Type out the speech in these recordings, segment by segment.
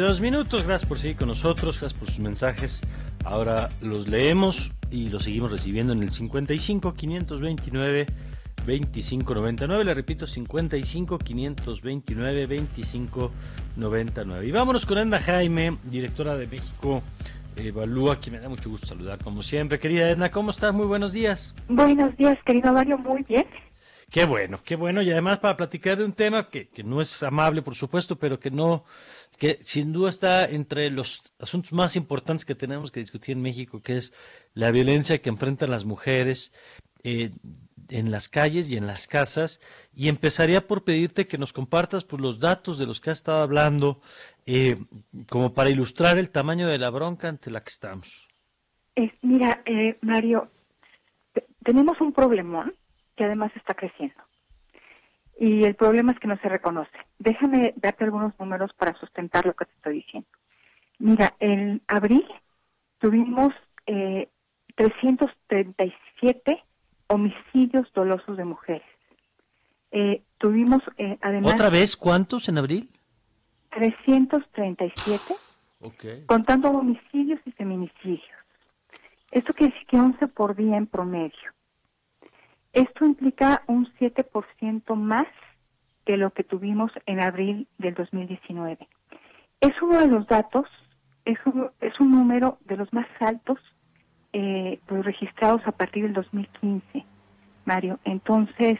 Dos minutos, gracias por seguir con nosotros, gracias por sus mensajes. Ahora los leemos y los seguimos recibiendo en el 55 529 2599. Le repito, 55 529 2599. Y vámonos con Edna Jaime, directora de México Evalúa, que me da mucho gusto saludar como siempre. Querida Edna, ¿cómo estás? Muy buenos días. Buenos días, querido Mario, muy bien. Qué bueno, qué bueno. Y además para platicar de un tema que, no es amable, por supuesto, pero que no, que sin duda está entre los asuntos más importantes que tenemos que discutir en México, que es la violencia que enfrentan las mujeres eh, en las calles y en las casas. Y empezaría por pedirte que nos compartas pues, los datos de los que has estado hablando, eh, como para ilustrar el tamaño de la bronca ante la que estamos. mira, eh, Mario, tenemos un problemón que además está creciendo. Y el problema es que no se reconoce. Déjame darte algunos números para sustentar lo que te estoy diciendo. Mira, en abril tuvimos eh, 337 homicidios dolosos de mujeres. Eh, tuvimos eh, además... ¿Otra vez cuántos en abril? 337, contando homicidios y feminicidios. Esto quiere decir que 11 por día en promedio. Esto implica un 7% más que lo que tuvimos en abril del 2019. Es uno de los datos, es un, es un número de los más altos eh, pues, registrados a partir del 2015, Mario. Entonces,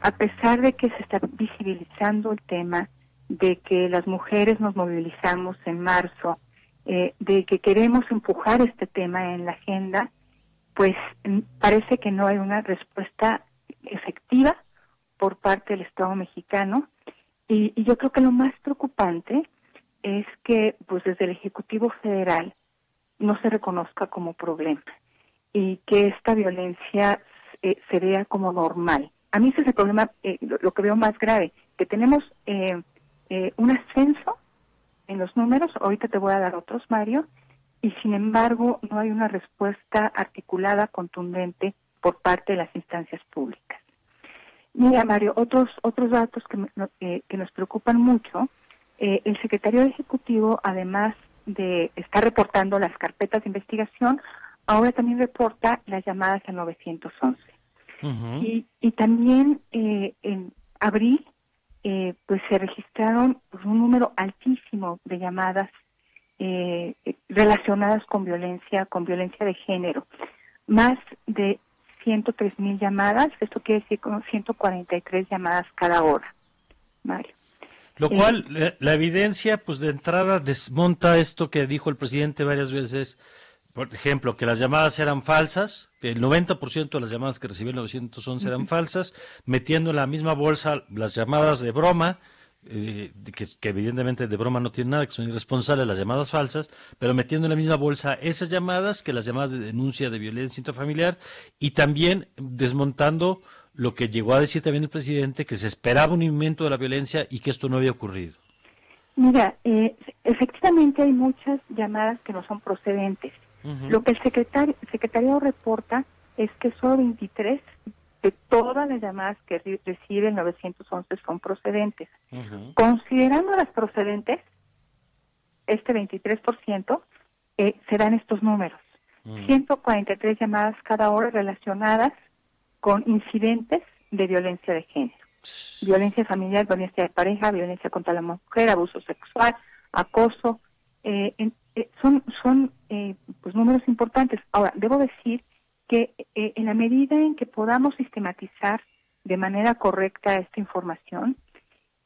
a pesar de que se está visibilizando el tema, de que las mujeres nos movilizamos en marzo, eh, de que queremos empujar este tema en la agenda, pues mm, parece que no hay una respuesta efectiva por parte del Estado mexicano y, yo creo que lo más preocupante es que pues desde el Ejecutivo Federal no se reconozca como problema y que esta violencia eh, se vea como normal. A mí ese es el problema, eh, lo, que veo más grave, que tenemos eh, un ascenso en los números, ahorita te voy a dar otros, Mario, y sin embargo no hay una respuesta articulada, contundente por parte de las instancias públicas. Mira, Mario, otros otros datos que, eh, que nos preocupan mucho, eh, el secretario ejecutivo, además de estar reportando las carpetas de investigación, ahora también reporta las llamadas a 911. y, y también eh, en abril, pues se registraron pues, un número altísimo de llamadas eh, relacionadas con violencia, con violencia de género. Más de 103 mil llamadas, esto quiere decir como 143 llamadas cada hora, Mario. Lo eh, cual, la, evidencia, pues de entrada desmonta esto que dijo el presidente varias veces, por ejemplo, que las llamadas eran falsas, que el 90% de las llamadas que recibió el 911 eran falsas, metiendo en la misma bolsa las llamadas de broma, eh, que, evidentemente de broma no tiene nada, que son irresponsables las llamadas falsas, pero metiendo en la misma bolsa esas llamadas que las llamadas de denuncia de violencia intrafamiliar y también desmontando lo que llegó a decir también el presidente, que se esperaba un aumento de la violencia y que esto no había ocurrido. Mira, eh, efectivamente hay muchas llamadas que no son procedentes. Lo que el secretario, el secretario reporta es que solo 23 de todas las llamadas que recibe el 911 son procedentes. Considerando las procedentes, este 23% eh, serán estos números. 143 llamadas cada hora relacionadas con incidentes de violencia de género. Violencia familiar, violencia de pareja, violencia contra la mujer, abuso sexual, acoso. Eh, eh, son son eh, pues números importantes. Ahora, debo decir que eh, en la medida en que podamos sistematizar de manera correcta esta información,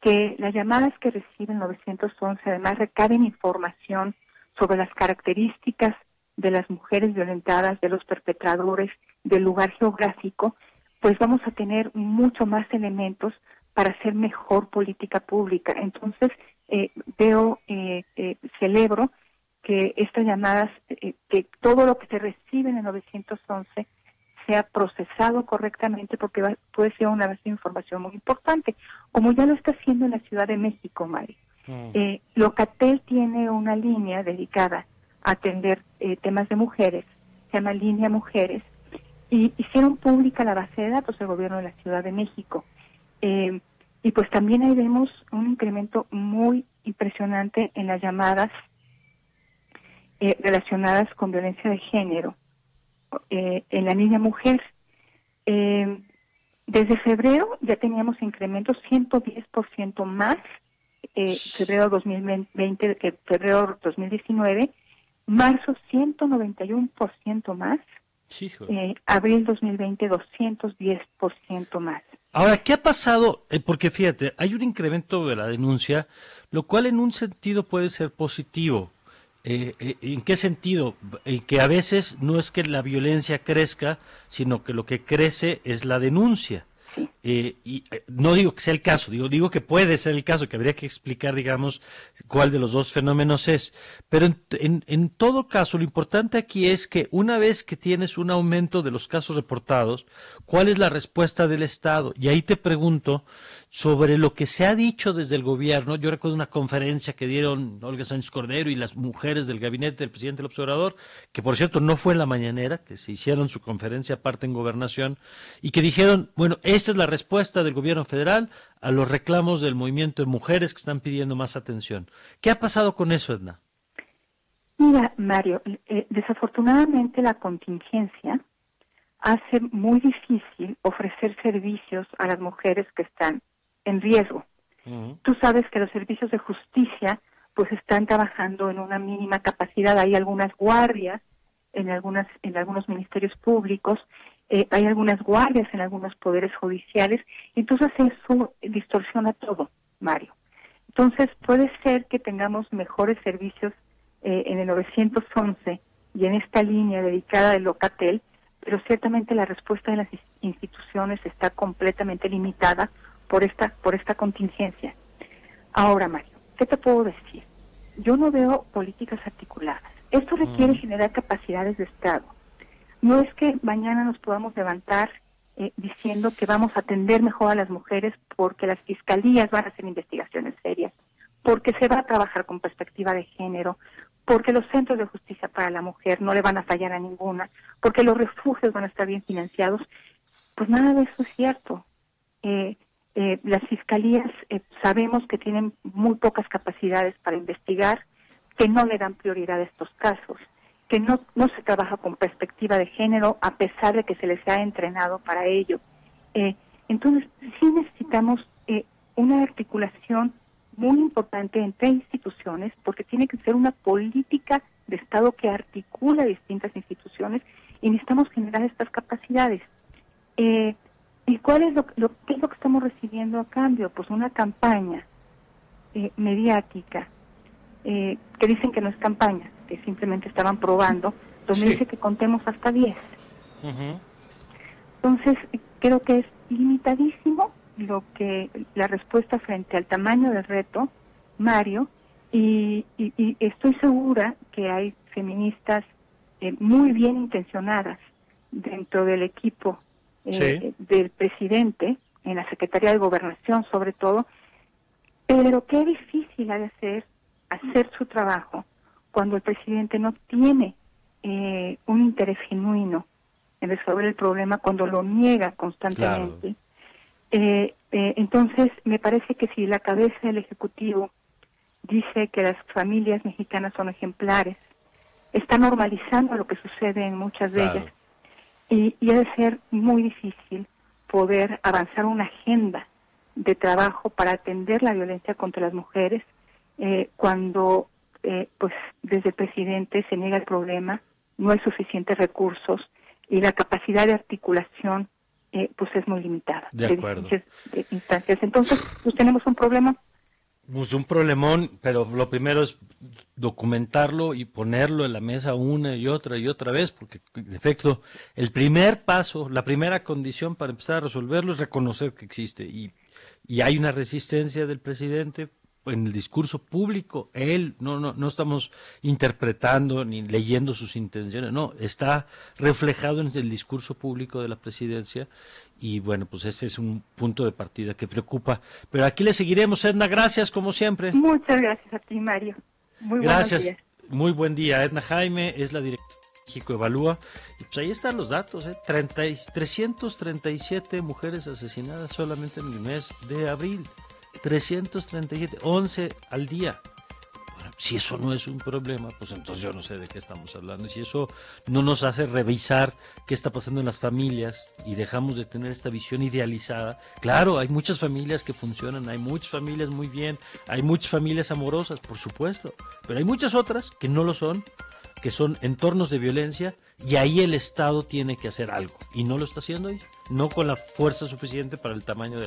que las llamadas que reciben 911 además recaben información sobre las características de las mujeres violentadas, de los perpetradores, del lugar geográfico, pues vamos a tener mucho más elementos para hacer mejor política pública. Entonces, eh, veo, eh, celebro que estas llamadas, eh, que todo lo que se recibe en el 911 sea procesado correctamente porque puede ser una base de información muy importante, como ya lo está haciendo en la Ciudad de México, Mari. Mm. Eh, Locatel tiene una línea dedicada a atender eh, temas de mujeres, se llama Línea Mujeres, y hicieron pública la base de datos del gobierno de la Ciudad de México. y pues también ahí vemos un incremento muy impresionante en las llamadas eh, relacionadas con violencia de género eh, en la niña mujer. Eh, desde febrero ya teníamos incrementos 110% más, eh, febrero 2020 que febrero 2019, marzo 191% más, eh, abril 2020 210% más. Ahora, ¿qué ha pasado? Eh, porque fíjate, hay un incremento de la denuncia, lo cual en un sentido puede ser positivo. Eh, eh, ¿En qué sentido? En que a veces no es que la violencia crezca, sino que lo que crece es la denuncia. Eh, y eh, no digo que sea el caso, digo, digo que puede ser el caso, que habría que explicar, digamos, cuál de los dos fenómenos es. Pero en, en, todo caso, lo importante aquí es que una vez que tienes un aumento de los casos reportados, ¿cuál es la respuesta del Estado? Y ahí te pregunto sobre lo que se ha dicho desde el gobierno. Yo recuerdo una conferencia que dieron Olga Sánchez Cordero y las mujeres del gabinete del presidente del observador, que por cierto no fue en la mañanera, que se hicieron su conferencia aparte en gobernación, y que dijeron, bueno, esta es la respuesta del gobierno federal a los reclamos del movimiento de mujeres que están pidiendo más atención. ¿Qué ha pasado con eso, Edna? Mira, Mario, eh, desafortunadamente la contingencia hace muy difícil ofrecer servicios a las mujeres que están en riesgo. Tú sabes que los servicios de justicia pues están trabajando en una mínima capacidad. Hay algunas guardias en algunas en algunos ministerios públicos eh, hay algunas guardias en algunos poderes judiciales, entonces eso distorsiona todo, Mario. Entonces puede ser que tengamos mejores servicios eh, en el 911 y en esta línea dedicada al Locatel, pero ciertamente la respuesta de las instituciones está completamente limitada por esta por esta contingencia. Ahora, Mario, ¿qué te puedo decir? Yo no veo políticas articuladas. Esto requiere mm. generar capacidades de Estado no es que mañana nos podamos levantar eh, diciendo que vamos a atender mejor a las mujeres porque las fiscalías van a hacer investigaciones serias, porque se va a trabajar con perspectiva de género, porque los centros de justicia para la mujer no le van a fallar a ninguna, porque los refugios van a estar bien financiados. Pues nada de eso es cierto. Eh, eh, las fiscalías sabemos que tienen muy pocas capacidades para investigar, que no le dan prioridad a estos casos que no, no se trabaja con perspectiva de género a pesar de que se les ha entrenado para ello. Eh, entonces, sí necesitamos eh, una articulación muy importante entre instituciones porque tiene que ser una política de Estado que articula distintas instituciones y necesitamos generar estas capacidades. Eh, ¿Y cuál es lo, lo, qué es lo que estamos recibiendo a cambio? Pues una campaña mediática que dicen que no es campaña, que simplemente estaban probando, donde dice que contemos hasta 10. Entonces, creo que es limitadísimo lo que la respuesta frente al tamaño del reto, Mario, y, estoy segura que hay feministas eh, muy bien intencionadas dentro del equipo eh, del presidente, en la Secretaría de Gobernación sobre todo, pero qué difícil ha de ser hacer su trabajo cuando el presidente no tiene eh, un interés genuino en resolver el problema, cuando lo niega constantemente. Eh, eh, entonces, me parece que si la cabeza del Ejecutivo dice que las familias mexicanas son ejemplares, está normalizando lo que sucede en muchas de ellas. Y, y ha de ser muy difícil poder avanzar una agenda de trabajo para atender la violencia contra las mujeres eh, cuando eh, pues desde el presidente se niega el problema, no hay suficientes recursos y la capacidad de articulación eh, pues es muy limitada. De acuerdo. instancias. Entonces, pues tenemos un problema. Pues un problemón, pero lo primero es documentarlo y ponerlo en la mesa una y otra y otra vez, porque en efecto, el primer paso, la primera condición para empezar a resolverlo es reconocer que existe y, y hay una resistencia del presidente en el discurso público, él, no, no, no estamos interpretando ni leyendo sus intenciones, no, está reflejado en el discurso público de la presidencia y bueno, pues ese es un punto de partida que preocupa. Pero aquí le seguiremos, Edna, gracias como siempre. Muchas gracias a ti, Mario. Muy gracias, muy buen día. Edna Jaime es la directora de México Evalúa. Y pues ahí están los datos, ¿eh? 30, 337 mujeres asesinadas solamente en el mes de abril. 337, 11 al día. si eso no es un problema, pues entonces yo no sé de qué estamos hablando. Si eso no nos hace revisar qué está pasando en las familias y dejamos de tener esta visión idealizada. Claro, hay muchas familias que funcionan, hay muchas familias muy bien, hay muchas familias amorosas, por supuesto, pero hay muchas otras que no lo son que son entornos de violencia y ahí el Estado tiene que hacer algo y no lo está haciendo ahí, no con la fuerza suficiente para el tamaño de la